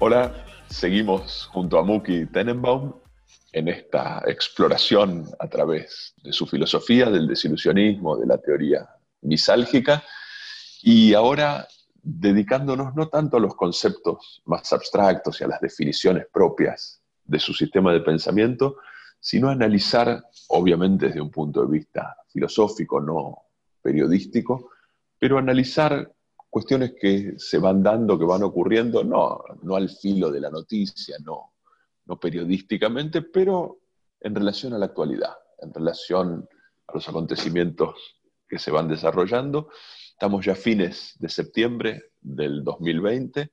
Hola, seguimos junto a Muki Tenenbaum en esta exploración a través de su filosofía, del desilusionismo, de la teoría misálgica, y ahora dedicándonos no tanto a los conceptos más abstractos y a las definiciones propias de su sistema de pensamiento, sino a analizar, obviamente desde un punto de vista filosófico, no periodístico, pero analizar cuestiones que se van dando, que van ocurriendo, no, no al filo de la noticia, no, no periodísticamente, pero en relación a la actualidad, en relación a los acontecimientos que se van desarrollando. Estamos ya fines de septiembre del 2020,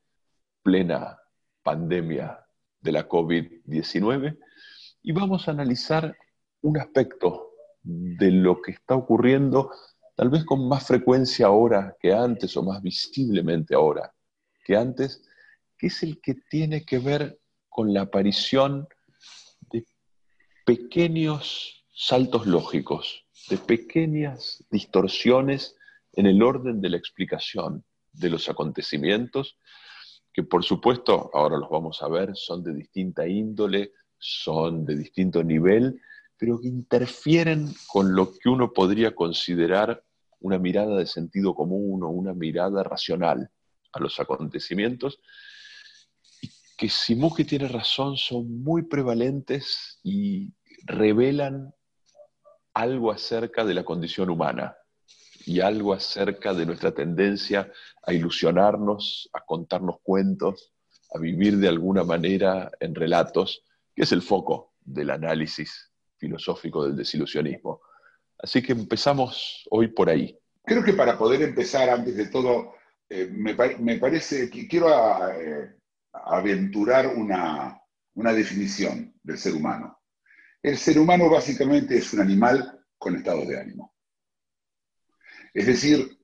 plena pandemia de la COVID-19, y vamos a analizar un aspecto de lo que está ocurriendo tal vez con más frecuencia ahora que antes o más visiblemente ahora que antes, que es el que tiene que ver con la aparición de pequeños saltos lógicos, de pequeñas distorsiones en el orden de la explicación de los acontecimientos, que por supuesto, ahora los vamos a ver, son de distinta índole, son de distinto nivel, pero que interfieren con lo que uno podría considerar una mirada de sentido común o una mirada racional a los acontecimientos, y que si Muji tiene razón, son muy prevalentes y revelan algo acerca de la condición humana y algo acerca de nuestra tendencia a ilusionarnos, a contarnos cuentos, a vivir de alguna manera en relatos, que es el foco del análisis filosófico del desilusionismo. Así que empezamos hoy por ahí. Creo que para poder empezar, antes de todo, eh, me, parece que quiero eh, aventurar una, una definición del ser humano. El ser humano básicamente es un animal con estados de ánimo. Es decir,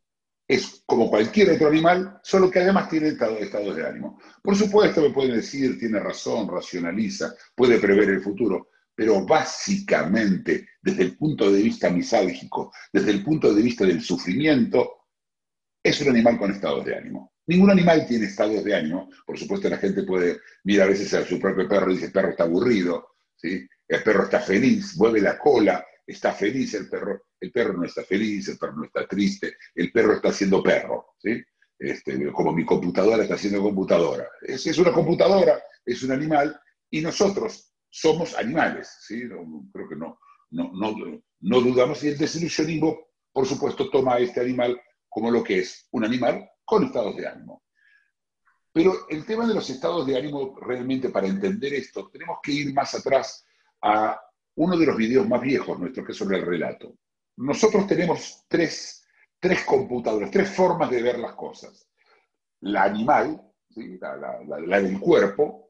es como cualquier otro animal, solo que además tiene estados de ánimo. Por supuesto, me pueden decir, tiene razón, racionaliza, puede prever el futuro, pero básicamente, desde el punto de vista misálgico, desde el punto de vista del sufrimiento, es un animal con estados de ánimo. Ningún animal tiene estados de ánimo. Por supuesto, la gente puede mirar a veces a su propio perro y dice, el perro está aburrido, ¿sí? el perro está feliz, mueve la cola, está feliz el perro. El perro no está feliz, el perro no está triste, el perro está siendo perro. ¿sí? Este, como mi computadora está siendo computadora. Es, una computadora, es un animal, y nosotros somos animales, ¿sí? creo que no, no, no, dudamos. Y el desilusionismo, por supuesto, toma a este animal como lo que es, un animal con estados de ánimo. Pero el tema de los estados de ánimo, realmente para entender esto, tenemos que ir más atrás a uno de los videos más viejos nuestros, que es sobre el relato. Nosotros tenemos tres, tres computadoras, tres formas de ver las cosas. La animal, la del cuerpo,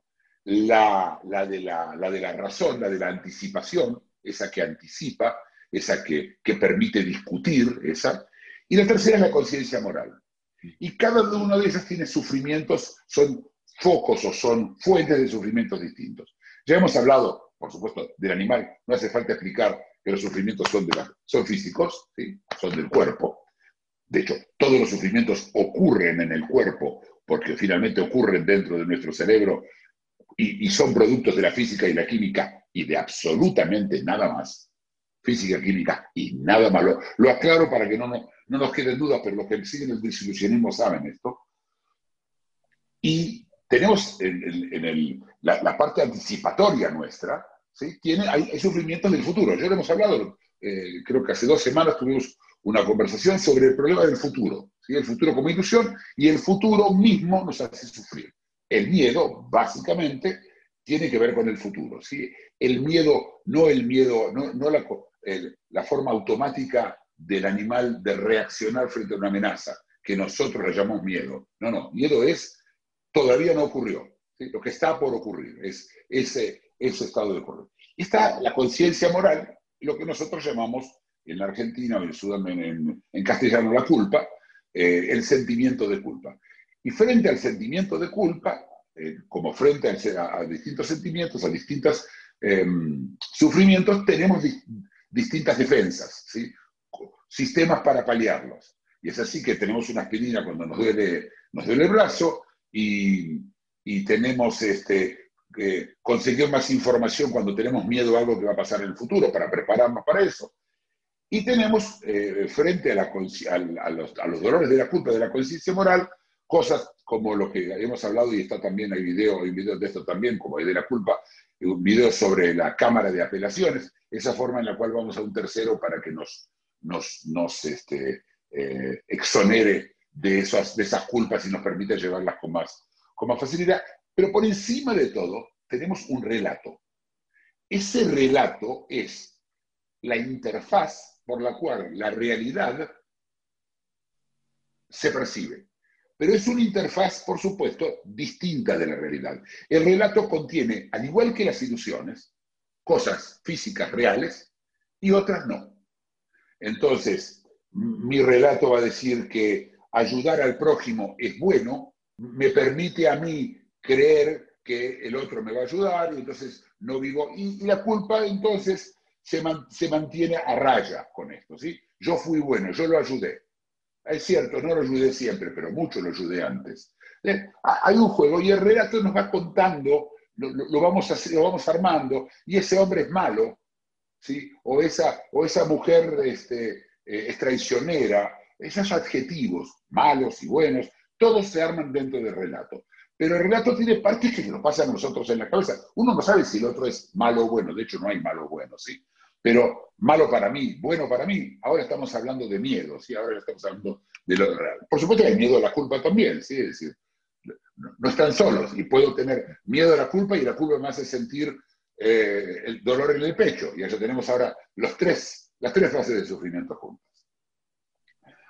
la, de la, de la razón, la de la anticipación, esa que anticipa, esa que, permite discutir, esa, y la tercera es la conciencia moral. Y cada una de esas tiene sufrimientos, son focos o son fuentes de sufrimientos distintos. Ya hemos hablado, por supuesto, del animal, no hace falta explicar que los sufrimientos son, de son físicos, son del cuerpo. De hecho, todos los sufrimientos ocurren en el cuerpo, porque finalmente ocurren dentro de nuestro cerebro y, son productos de la física y la química y de absolutamente nada más. Física, química y nada más. Lo, aclaro para que no, no, nos queden dudas, pero los que siguen el desilusionismo saben esto. Y tenemos en, la, parte anticipatoria nuestra, ¿sí? Tiene, hay, sufrimientos del futuro. Ya lo hemos hablado, eh, creo que hace dos semanas tuvimos una conversación sobre el problema del futuro, ¿sí? el futuro como ilusión y el futuro mismo nos hace sufrir. El miedo, básicamente, tiene que ver con el futuro. ¿sí? El miedo, no el miedo, no, la, la, forma automática del animal de reaccionar frente a una amenaza, que nosotros le llamamos miedo. No, no, miedo es, todavía no ocurrió. Lo que está por ocurrir es ese, ese estado de ocurrir. Y está la conciencia moral, lo que nosotros llamamos en la Argentina en, en, en castellano la culpa, eh, el sentimiento de culpa. Y frente al sentimiento de culpa, eh, como frente a, distintos sentimientos, a distintos em, sufrimientos, tenemos distintas defensas, ¿sí? sistemas para paliarlos. Y es así que tenemos una aspirina cuando nos duele, nos duele el brazo y, tenemos este, conseguir más información cuando tenemos miedo a algo que va a pasar en el futuro para prepararnos para eso. Y tenemos eh, frente a, a, los, a, los, dolores de la culpa, de la conciencia moral, cosas como lo que hemos hablado y está también, hay video, hay videos de esto también, como de la culpa, un video sobre la Cámara de Apelaciones, esa forma en la cual vamos a un tercero para que nos, nos, nos este, eh, exonere de esas, de esas culpas y nos permite llevarlas con más, con más facilidad. Pero por encima de todo, tenemos un relato. Ese relato es la interfaz por la cual la realidad se percibe. Pero es una interfaz, por supuesto, distinta de la realidad. El relato contiene, al igual que las ilusiones, cosas físicas reales y otras no. Entonces, mi relato va a decir que ayudar al prójimo es bueno, me permite a mí creer que el otro me va a ayudar y entonces no vivo. Y, la culpa entonces se, mantiene a raya con esto. ¿sí? Yo fui bueno, yo lo ayudé. Es cierto, no lo ayudé siempre, pero mucho lo ayudé antes. Hay un juego y el relato nos va contando, lo, vamos, armando, y ese hombre es malo, ¿sí? o, esa, o esa mujer este, eh, es traicionera, esos adjetivos, malos y buenos, todos se arman dentro del relato. Pero el relato tiene partes que nos pasan a nosotros en la cabeza. Uno no sabe si el otro es malo o bueno, de hecho no hay malo o bueno, ¿sí? Pero malo para mí, bueno para mí, ahora estamos hablando de miedo, ¿sí? Ahora estamos hablando de lo real. Por supuesto que hay miedo a la culpa también, ¿sí? Es decir, no, están solos y puedo tener miedo a la culpa y la culpa me hace sentir eh, el dolor en el pecho. Y ya tenemos ahora los tres, las tres fases de sufrimiento juntas.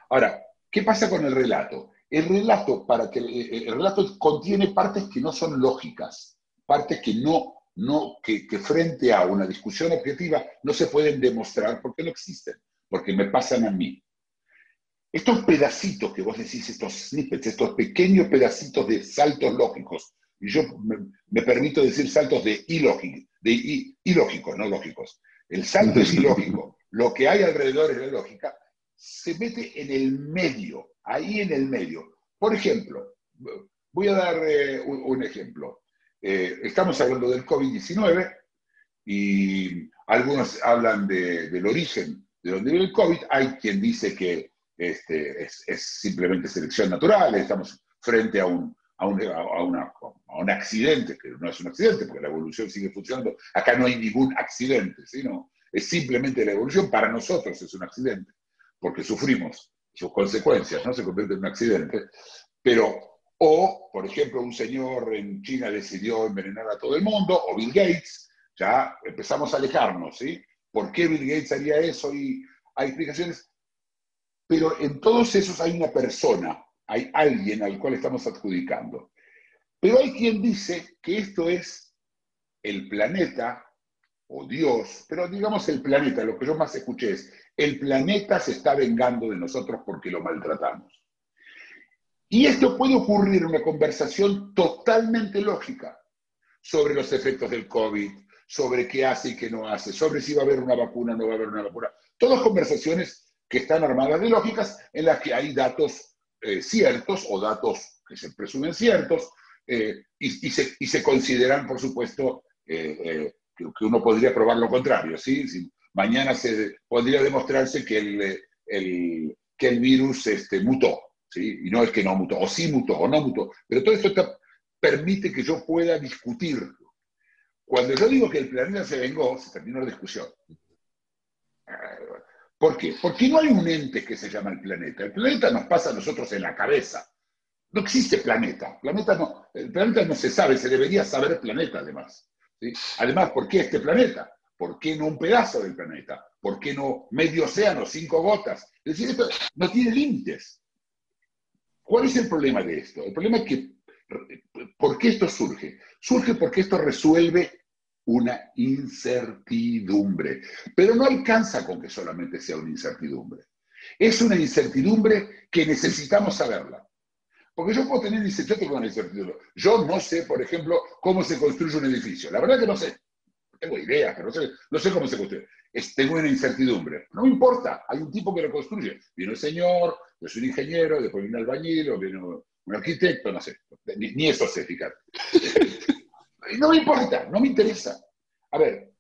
Ahora, ¿qué pasa con el relato? El relato, para que, el relato contiene partes que no son lógicas, partes que no, no que, frente a una discusión objetiva no se pueden demostrar porque no existen, porque me pasan a mí. Estos pedacitos que vos decís, estos snippets, estos pequeños pedacitos de saltos lógicos, y yo me, permito decir saltos de ilógicos, de ilógicos, no lógicos. El salto es ilógico. Lo que hay alrededor es la lógica. Se mete en el medio ahí en el medio. Por ejemplo, voy a dar eh, un, ejemplo. Eh, estamos hablando del COVID-19 y algunos hablan del origen de donde viene el COVID. Hay quien dice que este, es, simplemente selección natural, estamos frente a un, a, un, a, un accidente, que no es un accidente, porque la evolución sigue funcionando. Acá no hay ningún accidente, sino es simplemente la evolución. Para nosotros es un accidente, porque sufrimos sus consecuencias, ¿no? Se convierte en un accidente. Pero, o, por ejemplo, un señor en China decidió envenenar a todo el mundo, o Bill Gates, ya empezamos a alejarnos, ¿sí? ¿Por qué Bill Gates haría eso? Y hay explicaciones. Pero en todos esos hay una persona, hay alguien al cual estamos adjudicando. Pero hay quien dice que esto es el planeta o Dios, pero digamos el planeta, lo que yo más escuché es el planeta se está vengando de nosotros porque lo maltratamos. Y esto puede ocurrir en una conversación totalmente lógica sobre los efectos del COVID, sobre qué hace y qué no hace, sobre si va a haber una vacuna o no va a haber una vacuna. Todas conversaciones que están armadas de lógicas en las que hay datos eh, ciertos o datos que se presumen ciertos eh, y, se, consideran, por supuesto, eh, que, uno podría probar lo contrario. ¿sí? mañana se, podría demostrarse que el, que el virus este, mutó, ¿sí? y no es que no mutó, o sí mutó, o no mutó, pero todo esto permite que yo pueda discutir. Cuando yo digo que el planeta se vengó, se terminó la discusión. ¿Por qué? Porque no hay un ente que se llama el planeta. El planeta nos pasa a nosotros en la cabeza. No existe planeta. planeta no, el planeta no se sabe, se debería saber planeta además. Además, ¿por qué este planeta? ¿Por qué no un pedazo del planeta? ¿Por qué no medio océano, cinco gotas? Es decir, esto no tiene límites. ¿Cuál es el problema de esto? El problema es que, ¿por qué esto surge? Surge porque esto resuelve una incertidumbre, pero no alcanza con que solamente sea una incertidumbre. Es una incertidumbre que necesitamos saberla. Porque yo puedo tener yo tengo una incertidumbre. Yo no sé, por ejemplo, cómo se construye un edificio. La verdad que no sé. Tengo ideas, pero no sé, no sé cómo se construye. tengo una incertidumbre. No me importa, hay un tipo que lo construye. Vino el señor, yo soy un ingeniero, después vino un albañil, o vino un arquitecto, no sé. Ni, eso sé, fíjate. no me importa, no me interesa. A ver,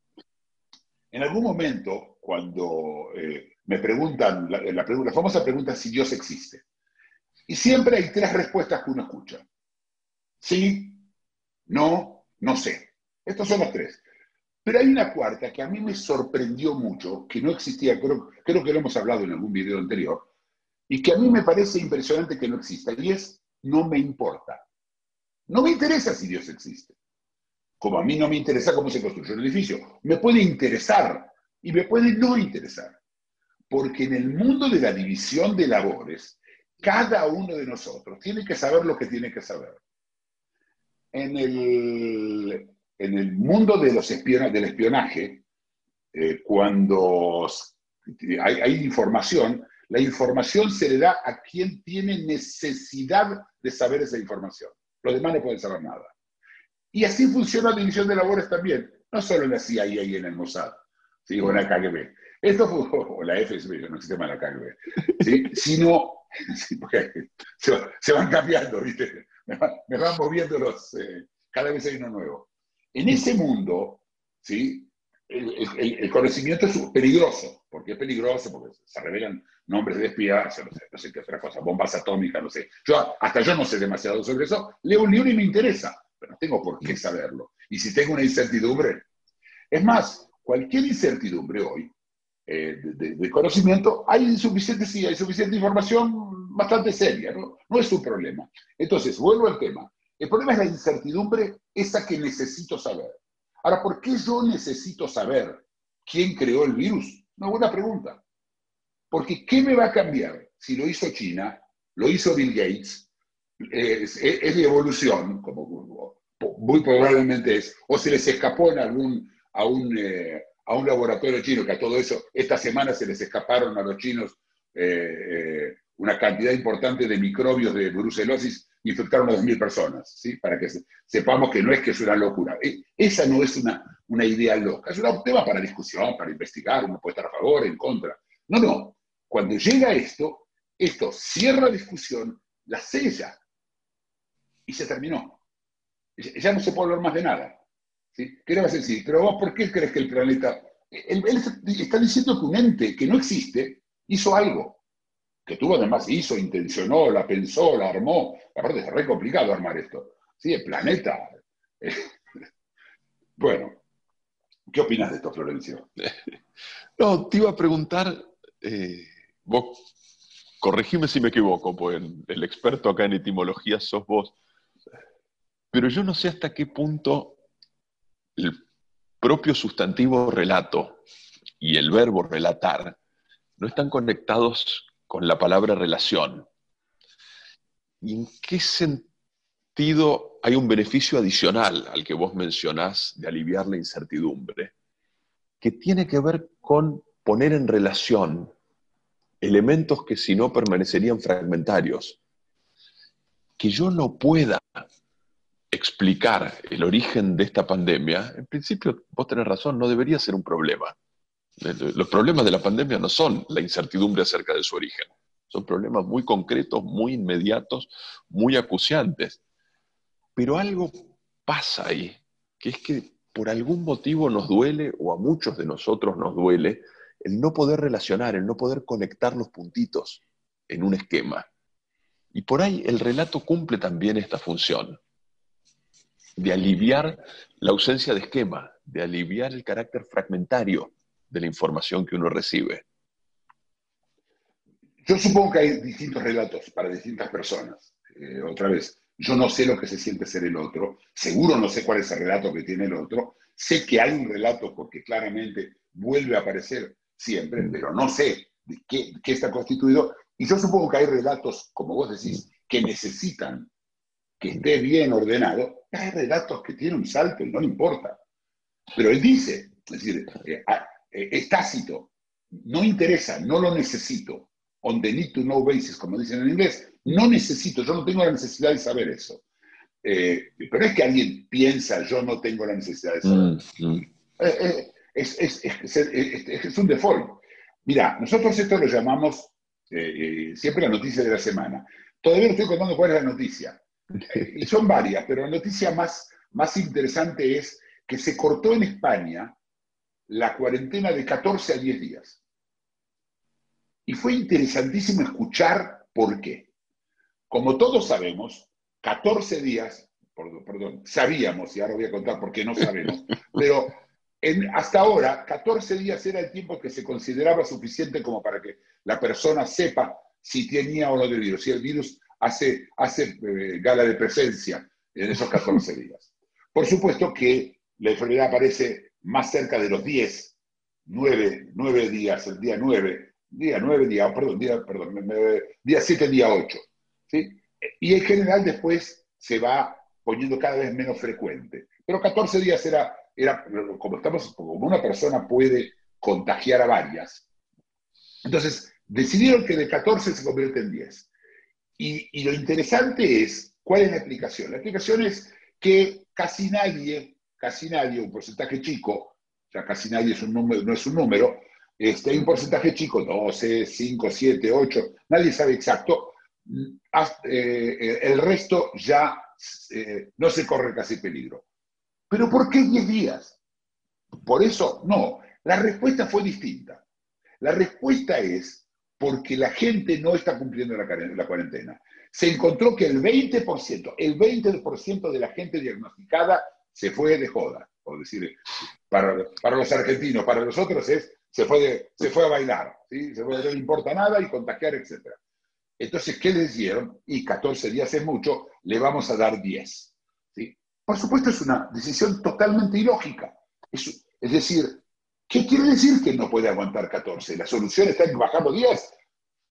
en algún momento, cuando eh, me preguntan, la, la, famosa pregunta si Dios existe, y siempre hay tres respuestas que uno escucha. Sí, no, no sé. Estos son los tres. Pero hay una cuarta que a mí me sorprendió mucho, que no existía, creo, creo que lo hemos hablado en algún video anterior, y que a mí me parece impresionante que no exista, y es no me importa. No me interesa si Dios existe. Como a mí no me interesa cómo se construye un edificio. Me puede interesar y me puede no interesar. Porque en el mundo de la división de labores, cada uno de nosotros tiene que saber lo que tiene que saber. En el, en el mundo de los del espionaje, eh, cuando hay, información, la información se le da a quien tiene necesidad de saber esa información. Los demás no pueden saber nada. Y así funciona la división de labores también, no solo en la CIA y en el Mossad, ¿sí? en la KGB. Esto fue, o la FSB, no existe más la KGB, ¿sí? sino, se, van cambiando, ¿viste? Me, van, moviendo los, eh, cada vez hay uno nuevo. En ese mundo, ¿sí? El, conocimiento es peligroso. porque es peligroso? Porque se revelan nombres de espías, no sé, no sé qué otra cosa, bombas atómicas, no sé. Yo, hasta yo no sé demasiado sobre eso. Leo un libro y me interesa, pero no tengo por qué saberlo. Y si tengo una incertidumbre, es más, cualquier incertidumbre hoy eh, de, conocimiento, hay suficiente, sí, hay suficiente información bastante seria, ¿no? No es un problema. Entonces, vuelvo al tema. El problema es la incertidumbre, esa que necesito saber. Ahora, ¿por qué yo necesito saber quién creó el virus? Una buena pregunta. Porque ¿qué me va a cambiar si lo hizo China, lo hizo Bill Gates? Es, de evolución, como muy probablemente es, o se les escapó en algún, a, un, eh, a un laboratorio chino, que a todo eso, esta semana se les escaparon a los chinos eh, eh, una cantidad importante de microbios de brucelosis infectaron a 2.000 personas, ¿sí? para que sepamos que no es que es una locura. E, esa no es una, una idea loca, es un tema para discusión, para investigar, uno puede estar a favor, en contra. No, no, cuando llega esto, esto cierra discusión, la sella y se terminó. Ya no se puede hablar más de nada. ¿Sí? ¿Qué le vas a decir? Pero vos, ¿por qué crees que el planeta... Él, está diciendo que un ente que no existe hizo algo que tuvo además, hizo, intencionó, la pensó, la armó. Aparte es re complicado armar esto. Sí, el planeta. bueno, ¿qué opinas de esto, Florencio? No, te iba a preguntar, eh, vos, corregime si me equivoco, pues el experto acá en etimología sos vos, pero yo no sé hasta qué punto el propio sustantivo relato y el verbo relatar no están conectados con la palabra relación. ¿Y en qué sentido hay un beneficio adicional al que vos mencionás de aliviar la incertidumbre, que tiene que ver con poner en relación elementos que si no permanecerían fragmentarios? Que yo no pueda explicar el origen de esta pandemia, en principio vos tenés razón, no debería ser un problema. Los problemas de la pandemia no son la incertidumbre acerca de su origen, son problemas muy concretos, muy inmediatos, muy acuciantes. Pero algo pasa ahí, que es que por algún motivo nos duele, o a muchos de nosotros nos duele, el no poder relacionar, el no poder conectar los puntitos en un esquema. Y por ahí el relato cumple también esta función, de aliviar la ausencia de esquema, de aliviar el carácter fragmentario de la información que uno recibe. Yo supongo que hay distintos relatos para distintas personas. Eh, otra vez, yo no sé lo que se siente ser el otro, seguro no sé cuál es el relato que tiene el otro, sé que hay un relato porque claramente vuelve a aparecer siempre, pero no sé de qué, qué está constituido. Y yo supongo que hay relatos, como vos decís, que necesitan que esté bien ordenado, hay relatos que tienen un salto y no le importa. Pero él dice, es decir, eh, eh, es tácito, no interesa, no lo necesito. on the need to know basis, como dicen en inglés, no necesito, yo no tengo la necesidad de saber eso. Eh, pero es que alguien piensa, yo no tengo la necesidad de saber. Mm, es, es- es- es- es un default. Mira, nosotros esto lo llamamos eh, eh, siempre la noticia de la semana. Todavía no estoy contando cuál es la noticia. Y son varias, pero la noticia más, más interesante es que se cortó en España la cuarentena de 14 a 10 días. Y fue interesantísimo escuchar por qué. Como todos sabemos, 14 días, perdón, sabíamos, y ahora voy a contar por qué no sabemos, pero en- hasta ahora, 14 días era el tiempo que se consideraba suficiente como para que la persona sepa si tenía o no el virus, si el virus hace, hace eh, gala de presencia en esos 14 días. Por supuesto que la enfermedad aparece más cerca de los 10, 9, 9 días, el día 9, día 9, día, perdón, día, perdón, día 7, día 8. ¿sí? Y en general después se va poniendo cada vez menos frecuente. Pero 14 días era, era como estamos, como una persona puede contagiar a varias. Entonces, decidieron que de 14 se convierte en 10. Y, lo interesante es, ¿cuál es la explicación? La explicación es que casi nadie, casi nadie, un porcentaje chico, sea, casi nadie es un número, no es un número, este, hay un porcentaje chico, 12, 5, 7, 8, nadie sabe exacto, eh, el resto ya eh, no se corre casi peligro. ¿Pero por qué 10 días? Por eso, no. La respuesta fue distinta. La respuesta es porque la gente no está cumpliendo la, cuarentena. Se encontró que el 20%, el 20% de la gente diagnosticada se fue de joda. Por decir, para, para los argentinos, para los otros es, se fue, de- se fue a bailar, ¿sí? se fue, no importa nada y contagiar, etc. Entonces, ¿qué les dieron? Y 14 días es mucho, le vamos a dar 10. ¿sí? Por supuesto, es una decisión totalmente ilógica. Es, es decir, ¿qué quiere decir que no puede aguantar 14? La solución está en bajarlo 10.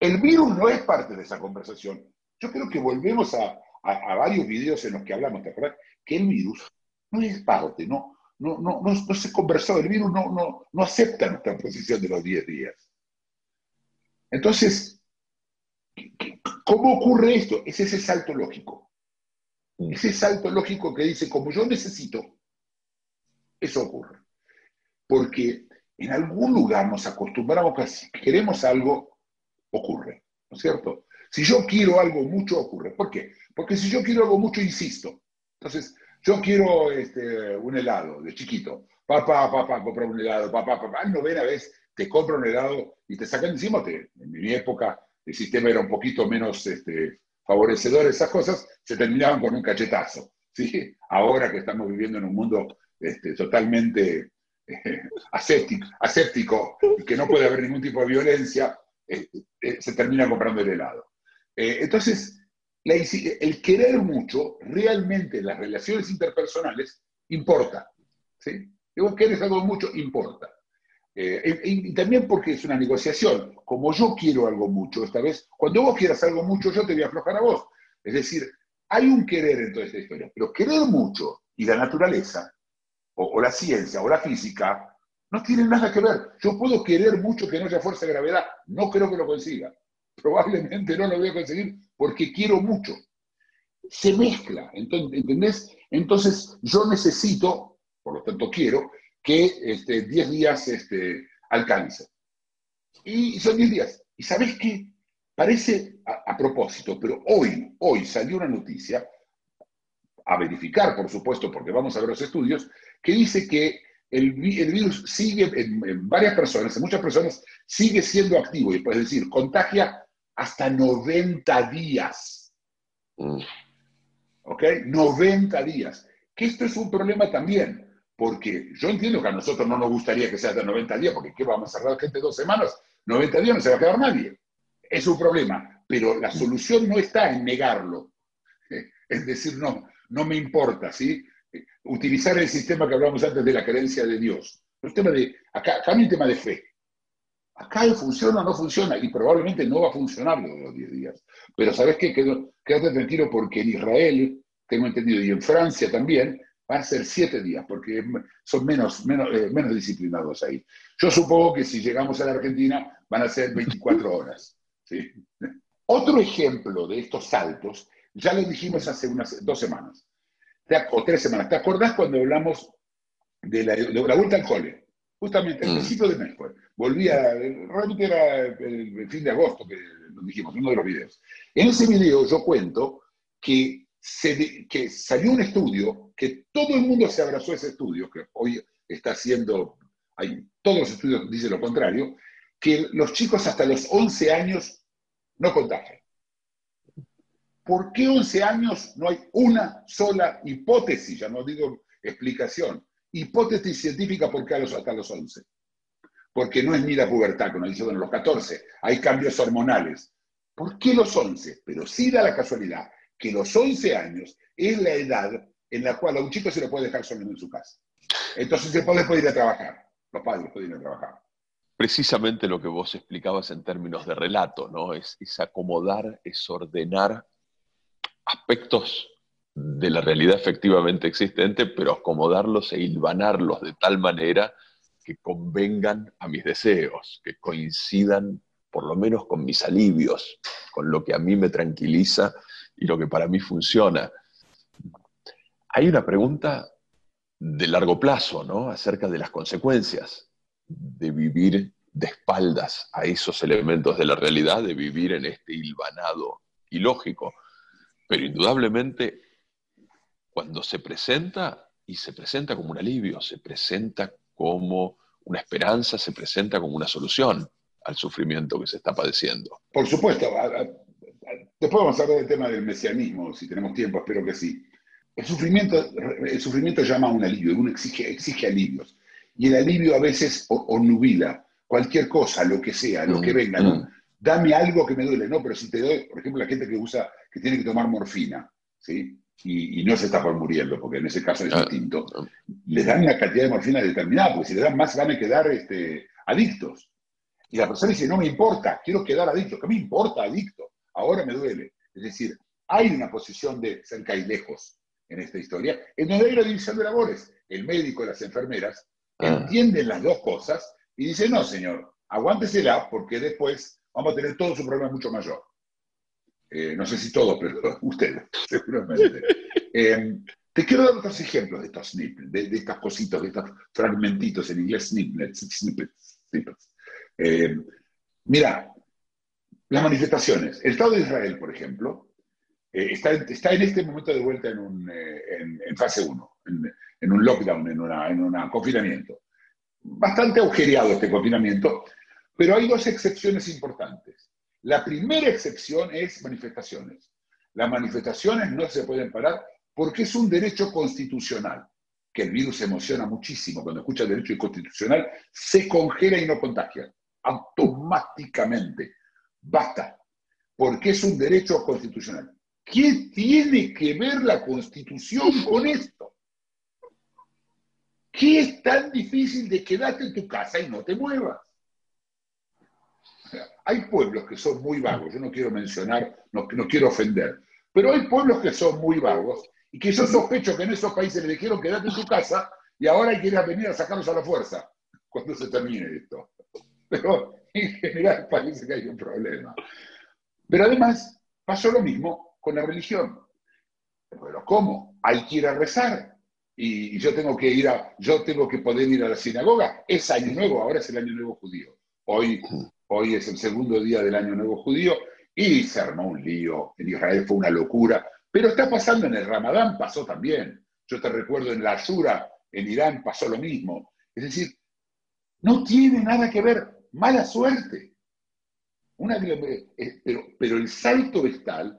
El virus no es parte de esa conversación. Yo creo que volvemos a, a- a varios videos en los que hablamos, ¿te acuerdas? Que el virus no es parte, no, no, no, no, no se conversó, el virus no, no, no acepta nuestra posición de los 10 días. Entonces, ¿cómo ocurre esto? Es ese salto lógico. Ese salto lógico que dice, como yo necesito, eso ocurre. Porque en algún lugar nos acostumbramos a si queremos algo, ocurre, ¿no es cierto? Si yo quiero algo mucho, ocurre. ¿Por qué? Porque si yo quiero algo mucho, insisto. Entonces, yo quiero este, un helado de chiquito. Papá, papá, compra un helado, papá, papá. Novena vez te compra un helado y te sacan encima. Te, en mi época el sistema era un poquito menos este, favorecedor, esas cosas, se terminaban con un cachetazo. ¿sí? Ahora que estamos viviendo en un mundo este, totalmente aséptico, aséptico que no puede haber ningún tipo de violencia, eh, eh, se termina comprando el helado. Eh, entonces, el querer mucho, realmente en las relaciones interpersonales, importa. ¿sí? Si vos querés algo mucho, importa. Y también porque es una negociación. Como yo quiero algo mucho, esta vez, cuando vos quieras algo mucho, yo te voy a aflojar a vos. Es decir, hay un querer en toda esta historia, pero querer mucho y la naturaleza, o, o la ciencia, o la física, no tienen nada que ver. Yo puedo querer mucho que no haya fuerza de gravedad, no creo que lo consiga. Probablemente no lo voy a conseguir porque quiero mucho. Se mezcla, ento- ¿entendés? Entonces yo necesito, por lo tanto quiero, que este, 10 días este, alcance. Y son 10 días. ¿Y sabés qué? Parece a, a propósito, pero hoy, hoy salió una noticia, a verificar, por supuesto, porque vamos a ver los estudios, que dice que el, el virus sigue en, en varias personas, en muchas personas, sigue siendo activo, y es decir, contagia hasta 90 días. Mm. ¿Ok? 90 días. Que esto es un problema también, porque yo entiendo que a nosotros no nos gustaría que sea de 90 días, porque ¿qué vamos a cerrar gente dos semanas? 90 días no se va a quedar nadie. Es un problema, pero la solución no está en negarlo. Es decir, no, no me importa, ¿sí? Utilizar el sistema que hablamos antes de la creencia de Dios. El tema de, acá, acá hay tema de fe. Acá funciona o no funciona, y probablemente no va a funcionar lo de los 10 días. Pero ¿sabes qué? Quédate tranquilo porque en Israel, tengo entendido, y en Francia también, van a ser 7 días, porque son menos, menos, eh, menos disciplinados ahí. Yo supongo que si llegamos a la Argentina van a ser 24 horas. ¿sí? Otro ejemplo de estos saltos, ya lo dijimos hace unas dos semanas, o tres semanas. ¿Te acordás cuando hablamos de la, de la vuelta al cole? Justamente al Mm. principio de mes, pues. Volvía, realmente era el, fin de agosto que lo dijimos, uno de los videos. En ese video yo cuento que, se que salió un estudio, que todo el mundo se abrazó a ese estudio, que hoy está haciendo, hay, todos los estudios dicen lo contrario, que los chicos hasta los 11 años no contagian. ¿Por qué 11 años no hay una sola hipótesis? Ya no digo explicación. Hipótesis científica por qué a los, hasta los 11. Porque no es ni la pubertad, como dice, bueno, los 14, hay cambios hormonales. ¿Por qué los 11? Pero sí da la casualidad que los 11 años es la edad en la cual a un chico se le puede dejar solo en su casa. Entonces el padre puede ir a trabajar, los padres pueden ir a trabajar. Precisamente lo que vos explicabas en términos de relato, ¿no? Es acomodar, es ordenar aspectos de la realidad efectivamente existente, pero acomodarlos e hilvanarlos de tal manera que convengan a mis deseos, que coincidan por lo menos con mis alivios, con lo que a mí me tranquiliza y lo que para mí funciona. Hay una pregunta de largo plazo, ¿no? Acerca de las consecuencias de vivir de espaldas a esos elementos de la realidad, de vivir en este hilvanado ilógico. Pero indudablemente, cuando se presenta, y se presenta como un alivio, se presenta como una esperanza, se presenta como una solución al sufrimiento que se está padeciendo. Por supuesto, a- a- a- después vamos a hablar del tema del mesianismo, si tenemos tiempo, espero que sí. El sufrimiento, el sufrimiento llama a un alivio, uno exige, exige alivios. Y el alivio a veces o, o nubila cualquier cosa, lo que sea, lo que Mm, venga. ¿no? mm. Dame algo que me duele, no, pero si te doy, por ejemplo, la gente que usa, que tiene que tomar morfina, ¿sí? Y, y no se está por muriendo, porque en ese caso es Ah, distinto, ah. les dan una cantidad de morfina determinada, porque si le dan más van a quedar este, adictos. Y la persona dice, no me importa, quiero quedar adicto. ¿Qué me importa adicto? Ahora me duele. Es decir, hay una posición de cerca y lejos en esta historia, en donde hay una división de labores. El médico y las enfermeras Ah. entienden las dos cosas y dicen, no, señor, aguántesela porque después vamos a tener todo su problema mucho mayor. Eh, no sé si todo, pero ustedes, seguramente. Eh, te quiero dar otros ejemplos de estos snippets, de, estas cositas, de estos fragmentitos, en inglés snippets, snippets, snippets. Eh, mira, las manifestaciones. El Estado de Israel, por ejemplo, eh, está, está en este momento de vuelta en, un, eh, en, fase 1, en, un lockdown, en un en confinamiento. Bastante agujereado este confinamiento, pero hay dos excepciones importantes. La primera excepción es manifestaciones. Las manifestaciones no se pueden parar porque es un derecho constitucional, que el virus emociona muchísimo. Cuando escucha derecho constitucional, se congela y no contagia. Automáticamente. Basta. Porque es un derecho constitucional. ¿Qué tiene que ver la constitución con esto? ¿Qué es tan difícil de quedarte en tu casa y no te muevas? Hay pueblos que son muy vagos, yo no quiero mencionar, no, no quiero ofender, pero hay pueblos que son muy vagos y que yo sospecho que en esos países le dijeron quédate en tu casa y ahora quieras venir a sacarlos a la fuerza cuando se termine esto. Pero en general parece que hay un problema. Pero además pasó lo mismo con la religión. Pero ¿cómo? Hay que ir a rezar. Y yo tengo que ir a, yo tengo que poder ir a la sinagoga. Es año nuevo, ahora es el año nuevo judío. Hoy, hoy es el segundo día del año nuevo judío y se armó un lío. En Israel fue una locura. Pero está pasando en el Ramadán, pasó también. Yo te recuerdo en la Ashura, en Irán pasó lo mismo. Es decir, no tiene nada que ver. Mala suerte. Eh, pero, pero el salto es tal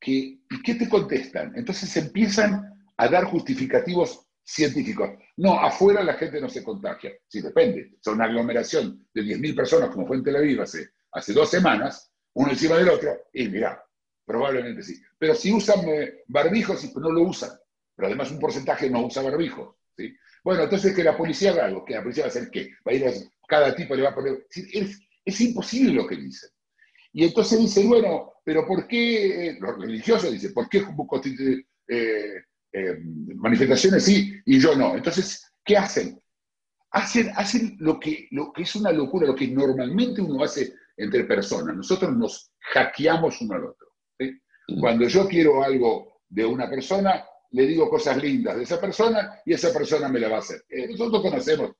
que, ¿y qué te contestan? Entonces empiezan a dar justificativos científicos. No, afuera la gente no se contagia. Sí, depende. Son una aglomeración de 10.000 personas, como fue en Tel Aviv hace, hace dos semanas, uno encima del otro, y mira, probablemente sí. Pero si usan eh, barbijos, pues no lo usan. Pero además un porcentaje no usa barbijos. ¿sí? Bueno, entonces que la policía haga algo, que la policía va a hacer qué? Va a ir a, cada tipo le va a poner... Es, es imposible lo que dicen. Y entonces dicen, bueno, pero ¿por qué, los religiosos dicen, ¿por qué eh, eh, manifestaciones sí y yo no? Entonces, ¿qué hacen? Hacen, hacen lo, que, lo que es una locura, lo que normalmente uno hace entre personas. Nosotros nos hackeamos uno al otro. ¿sí? Mm. Cuando yo quiero algo de una persona, le digo cosas lindas de esa persona y esa persona me la va a hacer. Eh, nosotros conocemos,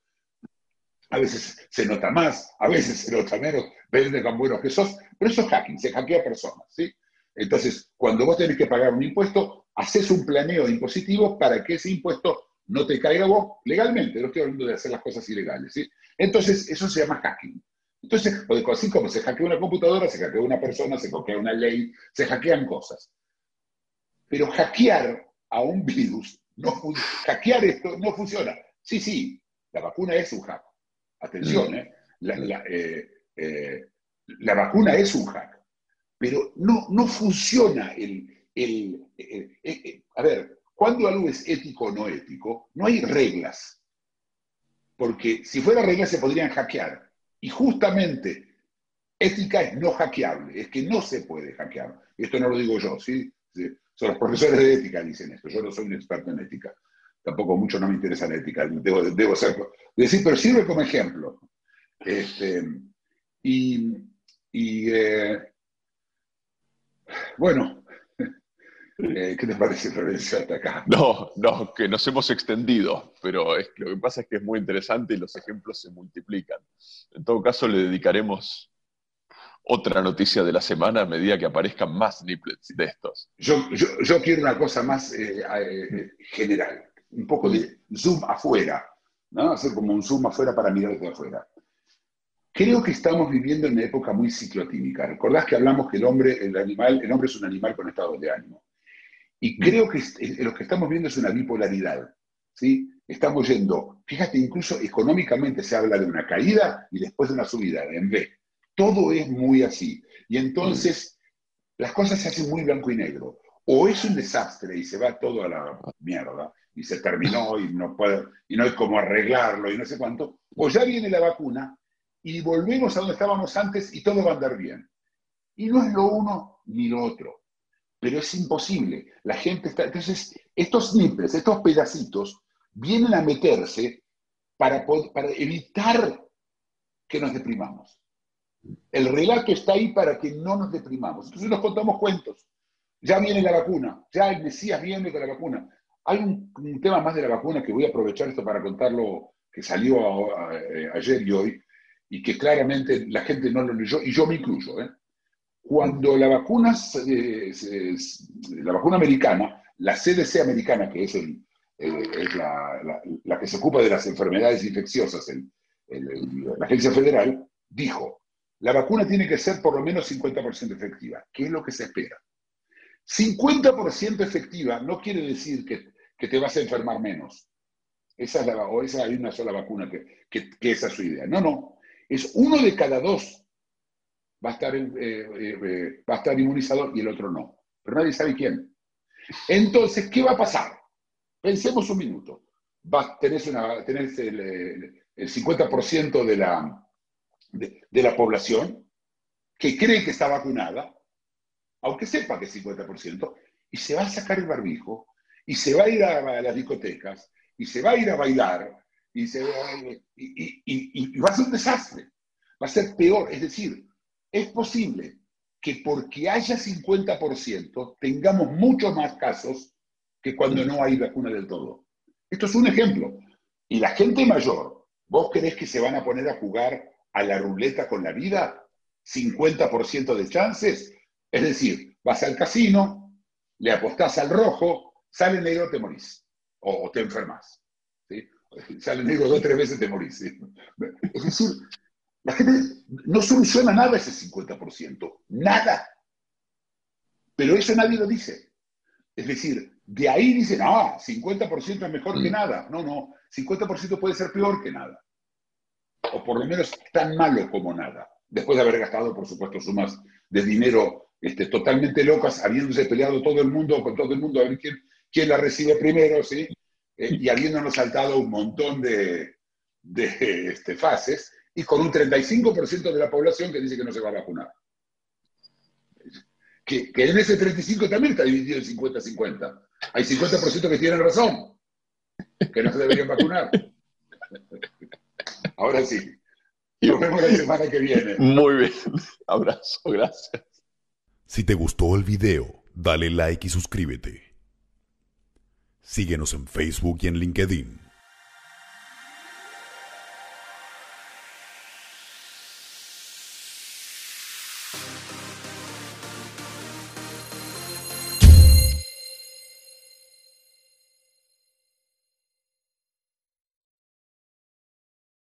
a veces se nota más, a veces se nota menos, depende de tan buenos que sos, pero eso es hacking, se hackea personas. ¿sí? Entonces, cuando vos tenés que pagar un impuesto, haces un planeo impositivo para que ese impuesto no te caiga vos legalmente. No estoy hablando de hacer las cosas ilegales. ¿sí? Entonces, eso se llama hacking. Entonces, así como se hackea una computadora, se hackea una persona, se hackea una ley, se hackean cosas. Pero hackear a un virus, no hackear esto no funciona. Sí, sí, la vacuna es un hack. Atención, ¿eh? La, la, eh, eh, la vacuna es un hack. Pero no, no funciona el... eh, eh, eh, a ver, cuando algo es ético o no ético, no hay reglas. Porque si fuera reglas se podrían hackear. Y justamente ética es no hackeable, es que no se puede hackear. Esto no lo digo yo, ¿sí? Son los profesores de ética dicen esto. Yo no soy un experto en ética. Tampoco mucho no me interesa la ética. Debo, debo ser, decir, pero sirve como ejemplo. Este, y bueno, eh, ¿qué te parece, Florencia, hasta acá? No, no, que nos hemos extendido, pero es, lo que pasa es que es muy interesante y los ejemplos se multiplican. En todo caso, le dedicaremos otra noticia de la semana a medida que aparezcan más snippets de estos. Yo, yo, yo quiero una cosa más eh, eh, general, un poco de zoom afuera, ¿no? Hacer como un zoom afuera para mirar desde afuera. Creo que estamos viviendo en una época muy ciclotímica. Recordás que hablamos que el hombre, el animal, el hombre es un animal con estado de ánimo. Y creo que lo que estamos viendo es una bipolaridad. ¿sí? Estamos yendo, fíjate, incluso económicamente se habla de una caída y después de una subida, en B. Todo es muy así. Y entonces las cosas se hacen muy blanco y negro. O es un desastre y se va todo a la mierda y se terminó y no, puede, y no hay cómo arreglarlo y no sé cuánto. O ya viene la vacuna y volvemos a donde estábamos antes y todo va a andar bien. Y no es lo uno ni lo otro. Pero es imposible. La gente está. Entonces, estos snippets, estos pedacitos, vienen a meterse para, para evitar que nos deprimamos. El relato está ahí para que no nos deprimamos. Entonces nos contamos cuentos. Ya viene la vacuna, ya el Mesías viene con la vacuna. Hay un, tema más de la vacuna que voy a aprovechar esto para contarlo, que salió a- a- eh, ayer y hoy, y que claramente la gente no lo leyó, y yo me incluyo. ¿eh? Cuando la vacuna, la vacuna americana, la CDC americana, que es, eh, la, que se ocupa de las enfermedades infecciosas, el- la agencia federal, dijo, la vacuna tiene que ser por lo menos 50% efectiva. ¿Qué es lo que se espera? 50% efectiva no quiere decir que, te vas a enfermar menos. Esa es la, o esa hay una sola vacuna que, que esa es su idea. No, no. Es uno de cada dos va a estar, eh, eh, eh, va a estar inmunizado y el otro no. Pero nadie sabe quién. Entonces, ¿qué va a pasar? Pensemos un minuto. Va, tenés, una, el, el- el 50% de la, de, la población que cree que está vacunada, aunque sepa que es 50%, y se va a sacar el barbijo, y se va a ir a, las discotecas, y se va a ir a bailar, y, se va y- y- y va a ser un desastre, va a ser peor. Es decir, es posible que porque haya 50% tengamos muchos más casos que cuando no hay vacuna del todo. Esto es un ejemplo. Y la gente mayor, ¿vos creés que se van a poner a jugar a la ruleta con la vida? 50% de chances. Es decir, vas al casino, le apostás al rojo, sale negro, te morís. O, te enfermas. Sale negro dos o tres veces, te morís. Es la gente no soluciona nada ese 50%. Nada. Pero eso nadie lo dice. Es decir, de ahí dicen, ah, 50% es mejor que Mm. nada. No, no, 50% puede ser peor que nada. O por lo menos tan malo como nada. Después de haber gastado, por supuesto, sumas de dinero este, totalmente locas, habiéndose peleado todo el mundo con todo el mundo a ver quién, quién la recibe primero, ¿sí? Eh, y habiéndonos saltado un montón de, de este, fases, y con un 35% de la población que dice que no se va a vacunar. Que, que en ese 35 también está dividido en 50-50. Hay 50% que tienen razón, que no se deberían vacunar. Ahora sí. Nos vemos la semana que viene. Muy bien. Abrazo, gracias. Si te gustó el video, dale like y suscríbete. Síguenos en Facebook y en LinkedIn.